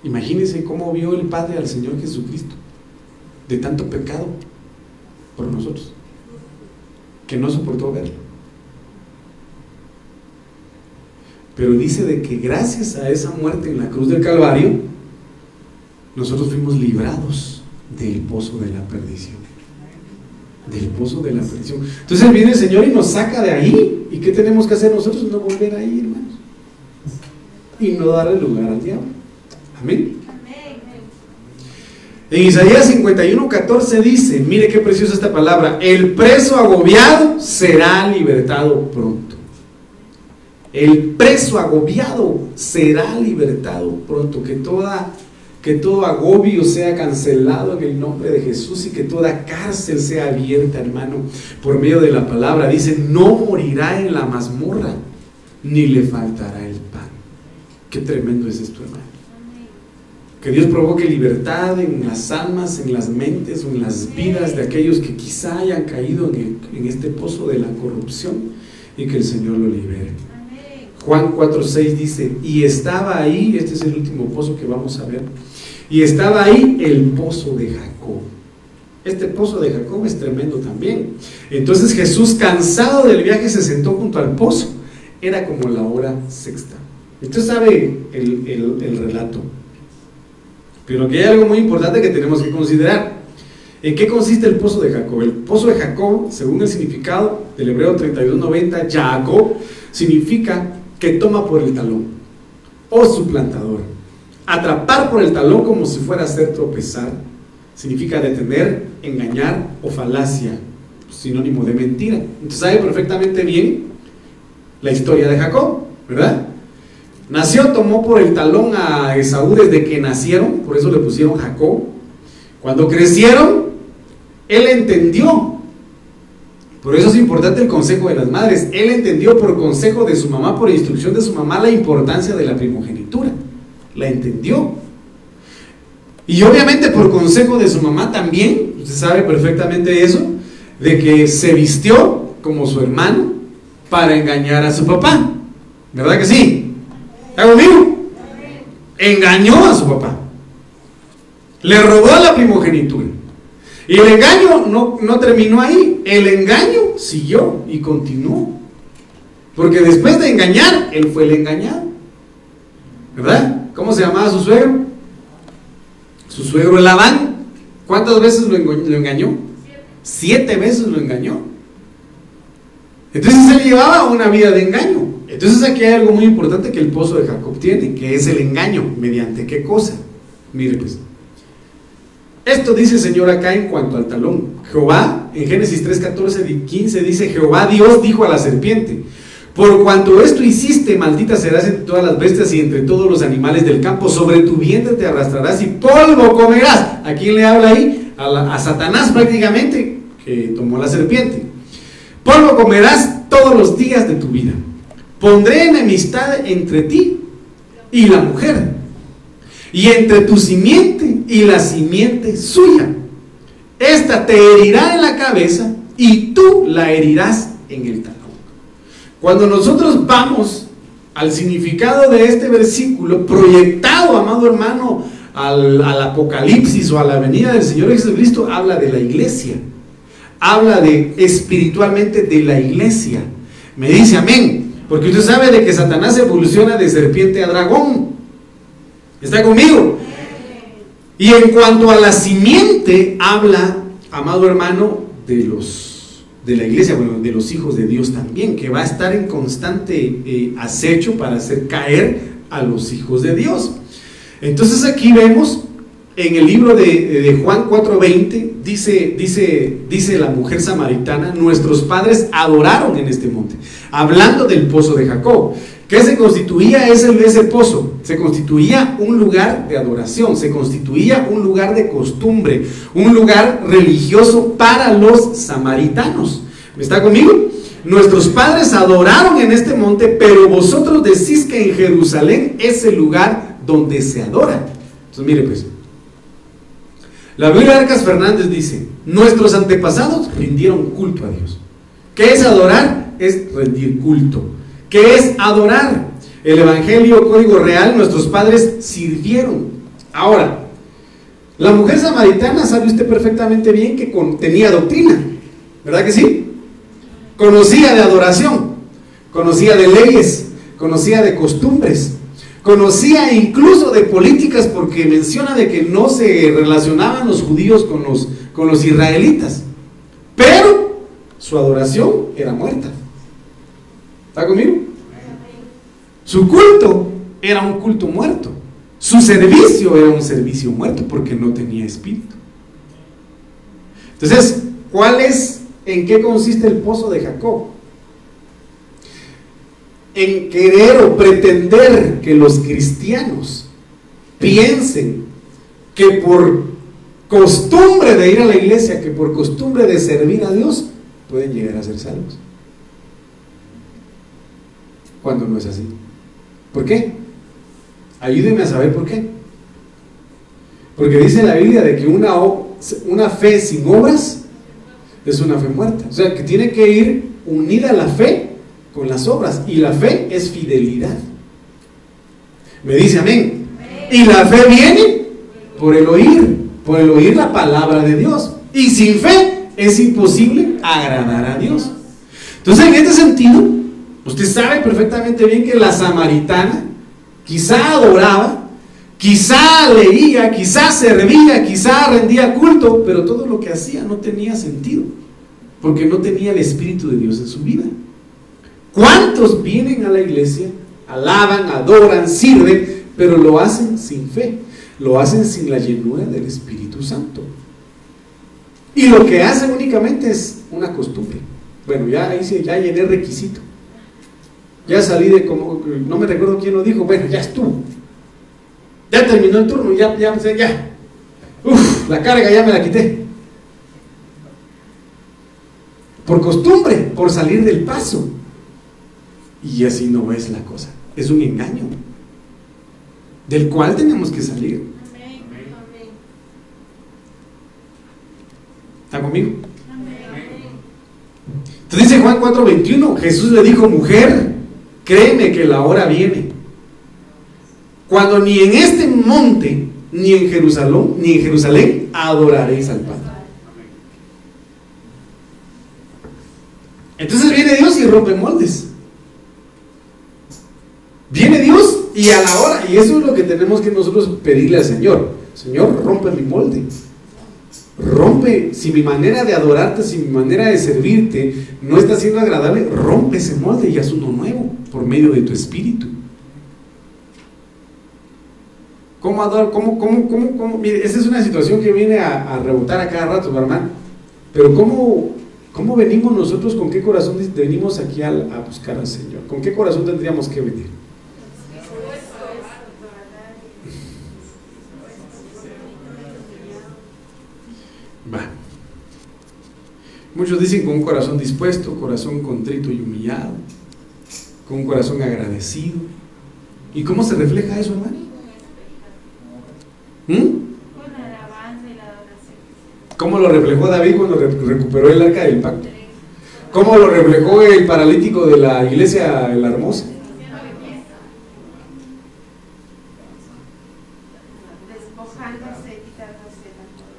Imagínense cómo vio el Padre al Señor Jesucristo de tanto pecado por nosotros, que no soportó verlo. Pero dice de que gracias a esa muerte en la cruz del Calvario, nosotros fuimos librados del pozo de la perdición. Del pozo de la perdición. Entonces viene el Señor y nos saca de ahí. ¿Y qué tenemos que hacer nosotros? No volver ahí, hermanos. Y no darle lugar al diablo. Amén. En Isaías 51, 14 dice, mire qué preciosa esta palabra, el preso agobiado será libertado pronto. El preso agobiado será libertado pronto. Que toda que todo agobio sea cancelado en el nombre de Jesús y que toda cárcel sea abierta, hermano, por medio de la palabra. Dice, no morirá en la mazmorra, ni le faltará el pan. Qué tremendo es esto, hermano. Que Dios provoque libertad en las almas, en las mentes en las vidas de aquellos que quizá hayan caído en, en este pozo de la corrupción y que el Señor lo libere. Juan 4.6 dice, y estaba ahí, este es el último pozo que vamos a ver, y estaba ahí el pozo de Jacob. Este pozo de Jacob es tremendo también. Entonces Jesús, cansado del viaje, se sentó junto al pozo. Era como la hora sexta. Usted sabe el, el relato. Pero aquí hay algo muy importante que tenemos que considerar. ¿En qué consiste el pozo de Jacob? El pozo de Jacob, según el significado del hebreo 3290, Jacob significa que toma por el talón o suplantador. Atrapar por el talón como si fuera a hacer tropezar significa detener, engañar o falacia, sinónimo de mentira. Entonces sabe perfectamente bien la historia de Jacob, ¿verdad? Nació, tomó por el talón a Esaú desde que nacieron, por eso le pusieron Jacob. Cuando crecieron, él entendió. Por eso es importante el consejo de las madres. Él entendió por consejo de su mamá, por instrucción de su mamá, la importancia de la primogenitura. La entendió. Y obviamente por consejo de su mamá también, usted sabe perfectamente eso, de que se vistió como su hermano para engañar a su papá. ¿Verdad que sí? ¿Está conmigo? Engañó a su papá. Le robó la primogenitura. Y el engaño no, no terminó ahí. El engaño siguió y continuó. Porque después de engañar, él fue el engañado. ¿Verdad? ¿Cómo se llamaba su suegro? Su suegro Labán. ¿Cuántas veces lo engañó? Siete veces lo engañó. Entonces él llevaba una vida de engaño. Entonces aquí hay algo muy importante que el pozo de Jacob tiene, que es el engaño. ¿Mediante qué cosa? Mire pues. Esto dice el Señor acá en cuanto al talón. Jehová, en Génesis 3, 14 y 15 dice, Jehová Dios dijo a la serpiente, por cuanto esto hiciste, maldita serás entre todas las bestias y entre todos los animales del campo, sobre tu vientre te arrastrarás y polvo comerás. ¿A quién le habla ahí? A, Satanás prácticamente, que tomó la serpiente. Polvo comerás todos los días de tu vida. Pondré enemistad entre ti y la mujer, y entre tu simiente y la simiente suya. Esta te herirá en la cabeza y tú la herirás en el talón. Cuando nosotros vamos al significado de este versículo, proyectado, amado hermano, al, al Apocalipsis o a la venida del Señor Jesucristo, habla de la iglesia. Habla de espiritualmente de la iglesia. Me dice amén. Porque usted sabe de que Satanás evoluciona de serpiente a dragón. ¿Está conmigo? Y en cuanto a la simiente, habla, amado hermano, de los de la iglesia, bueno, de los hijos de Dios también, que va a estar en constante eh, acecho para hacer caer a los hijos de Dios. Entonces aquí vemos en el libro de, de Juan 4:20, dice, dice, dice la mujer samaritana, nuestros padres adoraron en este monte hablando del pozo de Jacob. ¿Qué se constituía ese, ese pozo? Se constituía un lugar de adoración, se constituía un lugar de costumbre, un lugar religioso para los samaritanos. ¿Me está conmigo? Nuestros padres adoraron en este monte, pero vosotros decís que en Jerusalén es el lugar donde se adora. Entonces, mire pues. La Biblia Arcas Fernández dice, nuestros antepasados rindieron culto a Dios. ¿Qué es adorar? es rendir culto. ¿Qué es adorar? El Evangelio Código Real, nuestros padres sirvieron. Ahora, la mujer samaritana sabe usted perfectamente bien que tenía doctrina, ¿verdad que sí? Conocía de adoración, conocía de leyes, conocía de costumbres, conocía incluso de políticas porque menciona de que no se relacionaban los judíos con los, con los israelitas, pero su adoración era muerta. ¿Está conmigo? Su culto era un culto muerto. Su servicio era un servicio muerto porque no tenía espíritu. Entonces, ¿cuál es, en qué consiste el pozo de Jacob? En querer o pretender que los cristianos piensen que por costumbre de ir a la iglesia, que por costumbre de servir a Dios, pueden llegar a ser salvos cuando no es así. ¿Por qué? Ayúdeme a saber por qué. Porque dice la Biblia de que una, una fe sin obras es una fe muerta. O sea, que tiene que ir unida la fe con las obras. Y la fe es fidelidad. Me dice amén. Y la fe viene por el oír, por el oír la palabra de Dios. Y sin fe es imposible agradar a Dios. Entonces, en este sentido, Usted sabe perfectamente bien que la samaritana quizá adoraba, quizá leía, quizá servía, quizá rendía culto, pero todo lo que hacía no tenía sentido, porque no tenía el Espíritu de Dios en su vida. ¿Cuántos vienen a la iglesia, alaban, adoran, sirven, pero lo hacen sin fe, lo hacen sin la llenura del Espíritu Santo. Y lo que hacen únicamente es una costumbre. Bueno, ya hice, ya llené requisito. Ya salí de como, no me recuerdo quién lo dijo, bueno, ya estuvo. Ya terminó el turno, ya, ya, ya. Uf, la carga ya me la quité. Por costumbre, por salir del paso. Y así no es la cosa. Es un engaño. Del cual tenemos que salir. ¿Está conmigo? Entonces dice Juan 4:21, Jesús le dijo, mujer, créeme que la hora viene. Cuando ni en este monte, ni en Jerusalén, ni en Jerusalén adoraréis al Padre. Entonces viene Dios y rompe moldes. Viene Dios y a la hora, y eso es lo que tenemos que nosotros pedirle al Señor. Señor, rompe mi molde. Rompe, si mi manera de adorarte, si mi manera de servirte no está siendo agradable, rompe ese molde y haz uno nuevo por medio de tu espíritu. ¿Cómo adorar? ¿Cómo, cómo, cómo, cómo? Mire, esa es una situación que viene a, rebotar a cada rato, hermano. Pero ¿cómo, ¿cómo venimos nosotros? ¿Con qué corazón venimos aquí a buscar al Señor? ¿Con qué corazón tendríamos que venir? Va. Muchos dicen con un corazón dispuesto, corazón contrito y humillado, con un corazón agradecido. ¿Y cómo se refleja eso, hermano? ¿Mm? ¿Cómo lo reflejó David cuando recuperó el arca del pacto? ¿Cómo lo reflejó el paralítico de la iglesia la hermosa?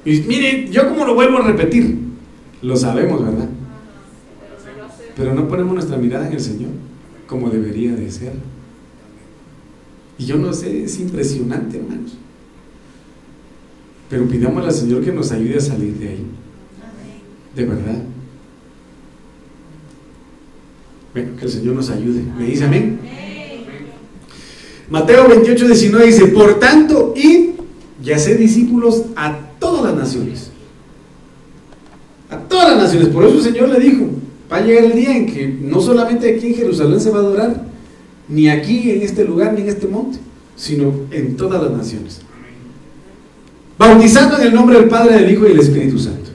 Y mire, yo como lo vuelvo a repetir, lo sabemos, ¿verdad? Pero no ponemos nuestra mirada en el Señor como debería de ser. Y yo no sé, es impresionante, hermanos. Pero pidamos al Señor que nos ayude a salir de ahí. De verdad. Bueno, que el Señor nos ayude. ¿Me dice amén? Mateo 28, 19 dice, por tanto, y sé discípulos a todas las naciones. A todas las naciones. Por eso el Señor le dijo, va a llegar el día en que no solamente aquí en Jerusalén se va a adorar, ni aquí en este lugar, ni en este monte, sino en todas las naciones. Bautizando en el nombre del Padre, del Hijo y del Espíritu Santo.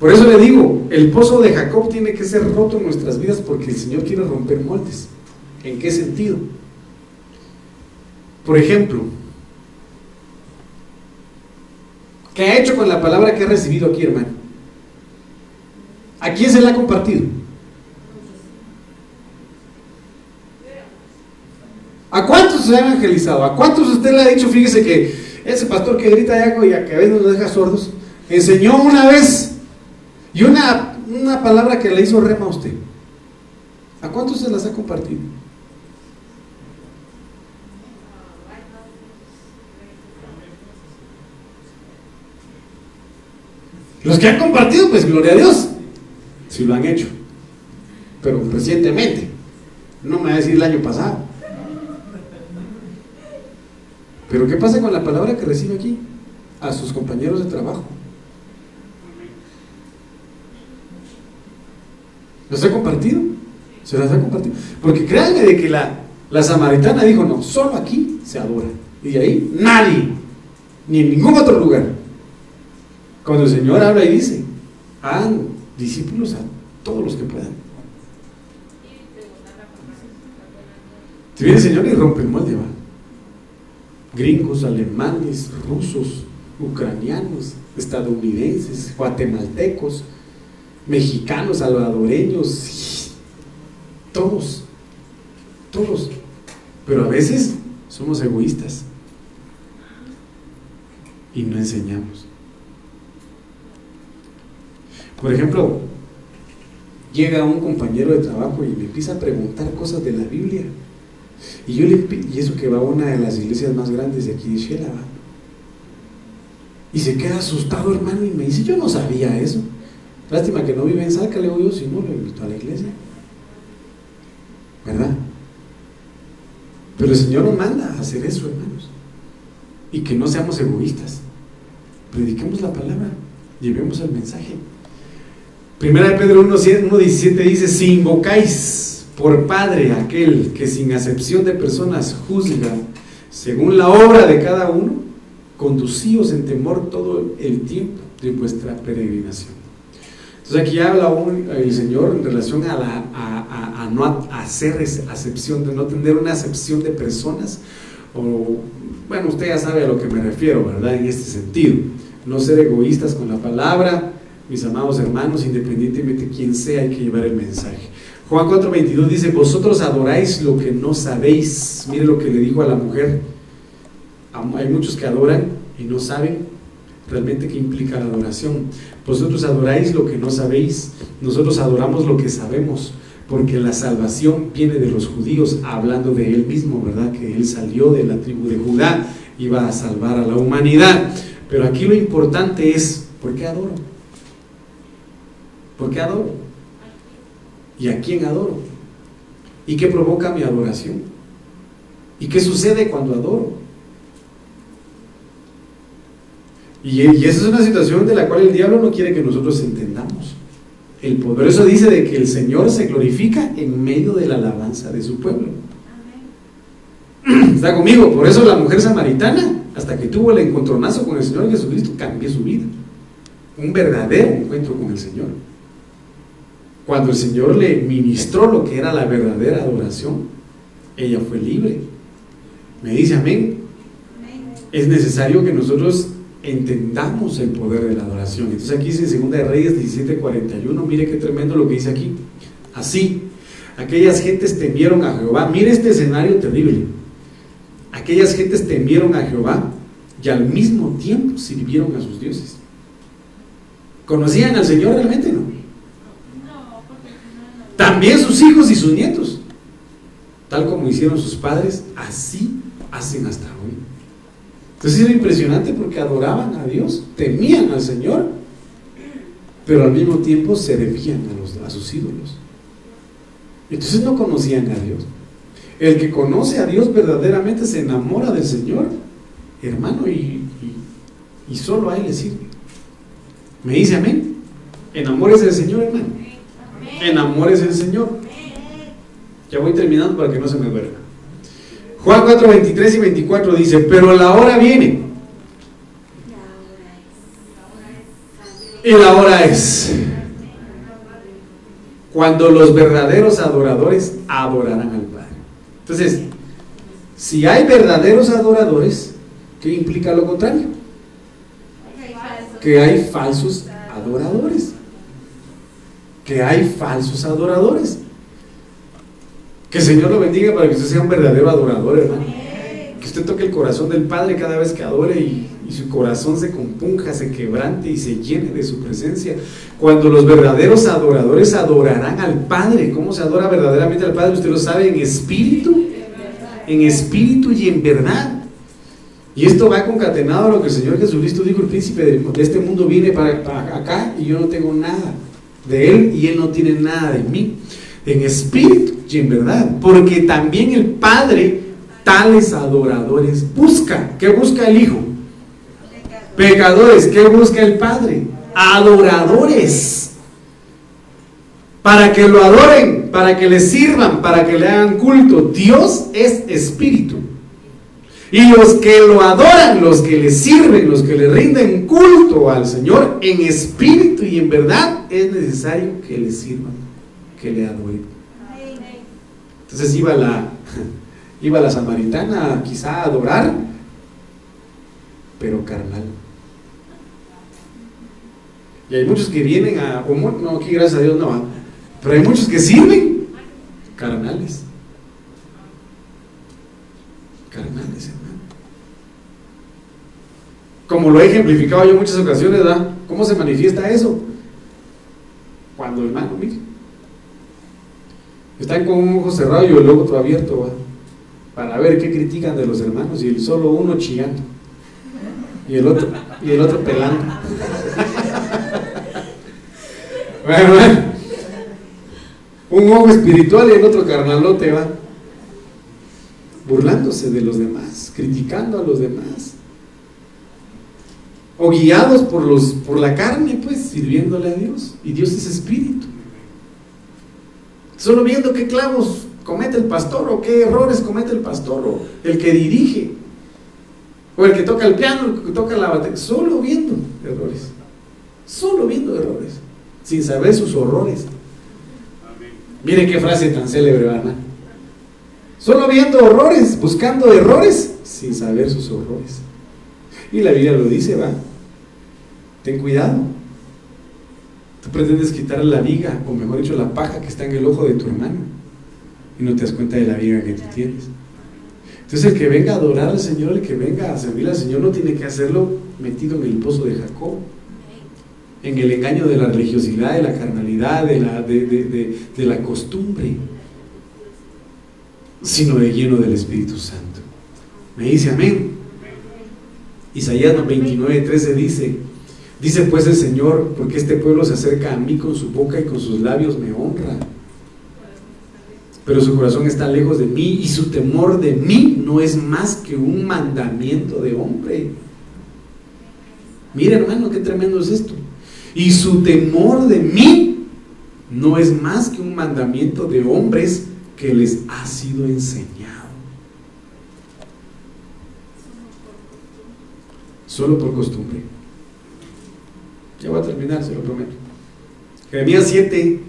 Por eso le digo, el pozo de Jacob tiene que ser roto en nuestras vidas porque el Señor quiere romper moldes. ¿En qué sentido? Por ejemplo, ¿qué ha hecho con la palabra que ha recibido aquí, hermano? ¿A quién se la ha compartido? ¿A cuántos se ha evangelizado? ¿A cuántos usted le ha dicho, fíjese que ese pastor que grita allá y a que a veces nos deja sordos, enseñó una vez y una, una palabra que le hizo rema a usted? ¿A cuántos se las ha compartido? Los que han compartido, pues gloria a Dios, si lo han hecho. Pero recientemente, no me va a decir el año pasado. Pero ¿qué pasa con la palabra que recibe aquí? A sus compañeros de trabajo. ¿Los ha compartido? Se las ha compartido. Porque créanme de que la, la samaritana dijo, no, solo aquí se adora. Y de ahí nadie, ni en ningún otro lugar. Cuando el Señor habla y dice, hagan discípulos a todos los que puedan. Te viene el Señor y rompe el molde, va. Gringos, alemanes, rusos, ucranianos, estadounidenses, guatemaltecos, mexicanos, salvadoreños, todos, todos. Pero a veces somos egoístas y no enseñamos. Por ejemplo, llega un compañero de trabajo y me empieza a preguntar cosas de la Biblia. Y yo le y eso que va a una de las iglesias más grandes de aquí de Shela, ¿va? Y se queda asustado, hermano, y me dice, yo no sabía eso. Lástima que no vive en Salca, le digo si no, lo invito a la iglesia. ¿Verdad? Pero el Señor nos manda a hacer eso, hermanos. Y que no seamos egoístas. Prediquemos la palabra, llevemos el mensaje. Primera de Pedro 1.17 dice, si invocáis por Padre aquel que sin acepción de personas juzga según la obra de cada uno, conducíos en temor todo el tiempo de vuestra peregrinación. Entonces aquí habla el Señor en relación a, la, a, no hacer acepción, de no tener una acepción de personas, o bueno, usted ya sabe a lo que me refiero, ¿verdad? En este sentido, no ser egoístas con la palabra, mis amados hermanos, independientemente de quién sea, hay que llevar el mensaje. Juan 4:22 dice, vosotros adoráis lo que no sabéis. Mire lo que le dijo a la mujer. Hay muchos que adoran y no saben realmente qué implica la adoración. Vosotros adoráis lo que no sabéis, nosotros adoramos lo que sabemos, porque la salvación viene de los judíos, hablando de él mismo, ¿verdad? Que él salió de la tribu de Judá, iba a salvar a la humanidad. Pero aquí lo importante es, ¿por qué adoro? ¿Por qué adoro? ¿Y a quién adoro? ¿Y qué provoca mi adoración? ¿Y qué sucede cuando adoro? Y, esa es una situación de la cual el diablo no quiere que nosotros entendamos. El, por eso dice de que el Señor se glorifica en medio de la alabanza de su pueblo. ¿Está conmigo? Por eso la mujer samaritana, hasta que tuvo el encontronazo con el Señor Jesucristo, cambió su vida. Un verdadero encuentro con el Señor. Cuando el Señor le ministró lo que era la verdadera adoración, ella fue libre. Me dice amén. Es necesario que nosotros entendamos el poder de la adoración. Entonces aquí dice en 2 de Reyes 17:41, mire qué tremendo lo que dice aquí. Así, aquellas gentes temieron a Jehová. Mire este escenario terrible. Aquellas gentes temieron a Jehová y al mismo tiempo sirvieron a sus dioses. ¿Conocían al Señor realmente? No. También sus hijos y sus nietos. Tal como hicieron sus padres, así hacen hasta hoy. Entonces era impresionante porque adoraban a Dios, temían al Señor, pero al mismo tiempo a, los, a sus ídolos. Entonces no conocían a Dios. El que conoce a Dios verdaderamente se enamora del Señor, hermano, y, y, solo a Él le sirve. ¿Me dice amén? Enamórese del Señor, hermano. Enamórese del Señor. Ya voy terminando para que no se me duerma. Juan 4, 23 y 24 dice, pero la hora viene. Y la hora es cuando los verdaderos adoradores adorarán al Padre. Entonces, si hay verdaderos adoradores, ¿qué implica lo contrario? Que hay falsos adoradores. Que hay falsos adoradores. Que el Señor lo bendiga para que usted sea un verdadero adorador, hermano. Que usted toque el corazón del Padre cada vez que adore y, su corazón se compunja, se quebrante y se llene de su presencia. Cuando los verdaderos adoradores adorarán al Padre, ¿cómo se adora verdaderamente al Padre? Usted lo sabe, en espíritu, en espíritu y en verdad. Y esto va concatenado a lo que el Señor Jesucristo dijo, el príncipe de, este mundo viene para acá y yo no tengo nada de él y él no tiene nada de mí. En espíritu y en verdad, porque también el Padre tales adoradores busca. ¿Qué busca el Hijo? Pecadores. ¿Qué busca el Padre? Adoradores. Para que lo adoren, para que le sirvan, para que le hagan culto. Dios es espíritu. Y los que lo adoran, los que le sirven, los que le rinden culto al Señor en espíritu y en verdad, es necesario que le sirvan, que le adoren. Entonces iba la, iba la samaritana quizá a adorar, pero carnal. Y hay muchos que vienen a, no, aquí gracias a Dios no, pero hay muchos que sirven. Carnales, hermano. Como lo he ejemplificado yo muchas ocasiones, ¿verdad? ¿Cómo se manifiesta eso? Cuando, hermano, mire, están con un ojo cerrado y el otro abierto, para ver qué critican de los hermanos y el solo uno chillando y el otro, y el otro pelando. bueno, un ojo espiritual y el otro carnalote va. burlándose de los demás, criticando a los demás. O guiados por, los, por la carne, pues, sirviéndole a Dios. Y Dios es espíritu. Solo viendo qué clavos comete el pastor o qué errores comete el pastor o el que dirige. O el que toca el piano, el que toca la batería. Solo viendo errores. Solo viendo errores. Sin saber sus horrores. Mire qué frase tan célebre, ¿verdad? Solo viendo horrores, buscando errores, sin saber sus horrores. Y la Biblia lo dice, va. Ten cuidado. Tú pretendes quitar la viga, o mejor dicho, la paja que está en el ojo de tu hermano. Y no te das cuenta de la viga que tú tienes. Entonces el que venga a adorar al Señor, el que venga a servir al Señor, no tiene que hacerlo metido en el pozo de Jacob en el engaño de la religiosidad, de la carnalidad, de la, de, la costumbre, sino de lleno del Espíritu Santo. Me dice amén. Isaías 29, 13 dice, dice pues el Señor, porque este pueblo se acerca a mí con su boca y con sus labios me honra, pero su corazón está lejos de mí y su temor de mí no es más que un mandamiento de hombre. Mire hermano, qué tremendo es esto. Y su temor de mí no es más que un mandamiento de hombres que les ha sido enseñado. Solo por costumbre. Ya voy a terminar, se lo prometo. Jeremías 7,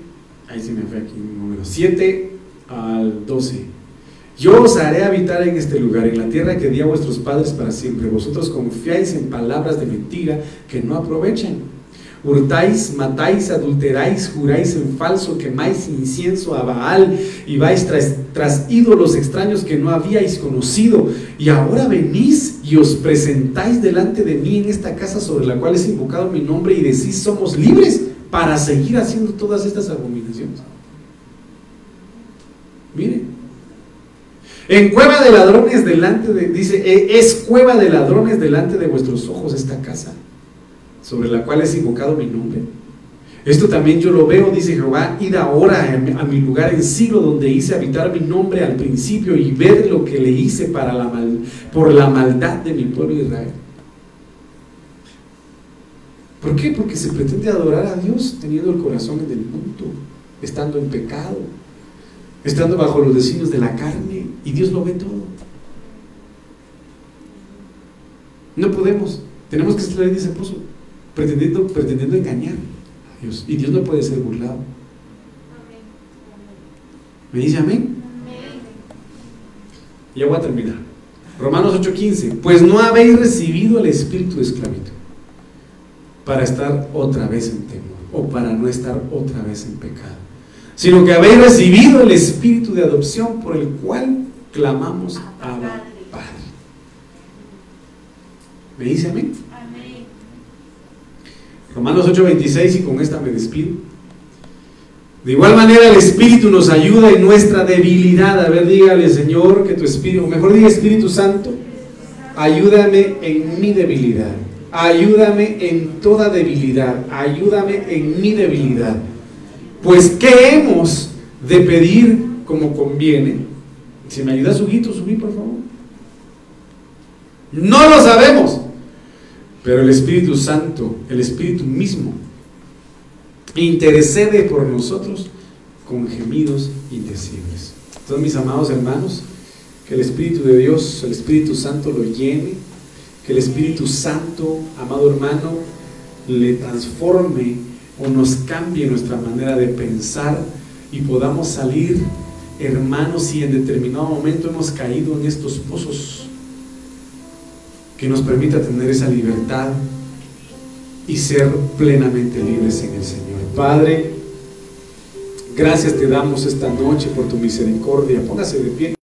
ahí se me fue aquí un número, 7 al 12. Yo os haré habitar en este lugar, en la tierra que di a vuestros padres para siempre. Vosotros confiáis en palabras de mentira que no aprovechan hurtáis, matáis, adulteráis, juráis en falso, quemáis incienso a Baal y vais tras, tras, ídolos extraños que no habíais conocido. Y ahora venís y os presentáis delante de mí en esta casa sobre la cual es invocado mi nombre y decís somos libres para seguir haciendo todas estas abominaciones. Miren. En cueva de ladrones delante de, dice, e, es cueva de ladrones delante de vuestros ojos esta casa sobre la cual es invocado mi nombre. Esto también yo lo veo, dice Jehová, id ahora a mi lugar en siglo donde hice habitar mi nombre al principio y ver lo que le hice para la por la maldad de mi pueblo Israel. ¿Por qué? Porque se pretende adorar a Dios teniendo el corazón en el mundo, estando en pecado, estando bajo los designios de la carne y Dios lo ve todo. No podemos, tenemos que estar en ese pozo pretendiendo, pretendiendo engañar Dios. Y Dios no puede ser burlado. ¿Me dice amén? Y ya voy a terminar. Romanos 8:15. Pues no habéis recibido el espíritu de esclavitud para estar otra vez en temor o para no estar otra vez en pecado, sino que habéis recibido el espíritu de adopción por el cual clamamos a Padre. ¿Me dice amén? Romanos 8:26 y con esta me despido. De igual manera el Espíritu nos ayuda en nuestra debilidad. A ver, dígale Señor que tu Espíritu, o mejor diga Espíritu Santo, ayúdame en mi debilidad. Ayúdame en toda debilidad. Ayúdame en mi debilidad. Pues, ¿qué hemos de pedir como conviene? Si me ayuda su hijito, subí por favor. No lo sabemos. Pero el Espíritu Santo, el Espíritu mismo, intercede por nosotros con gemidos indecibles. Entonces, mis amados hermanos, que el Espíritu de Dios, el Espíritu Santo lo llene, que el Espíritu Santo, amado hermano, le transforme o nos cambie nuestra manera de pensar y podamos salir, hermanos, si en determinado momento hemos caído en estos pozos que nos permita tener esa libertad y ser plenamente libres en el Señor. Padre, gracias te damos esta noche por tu misericordia. Póngase de pie.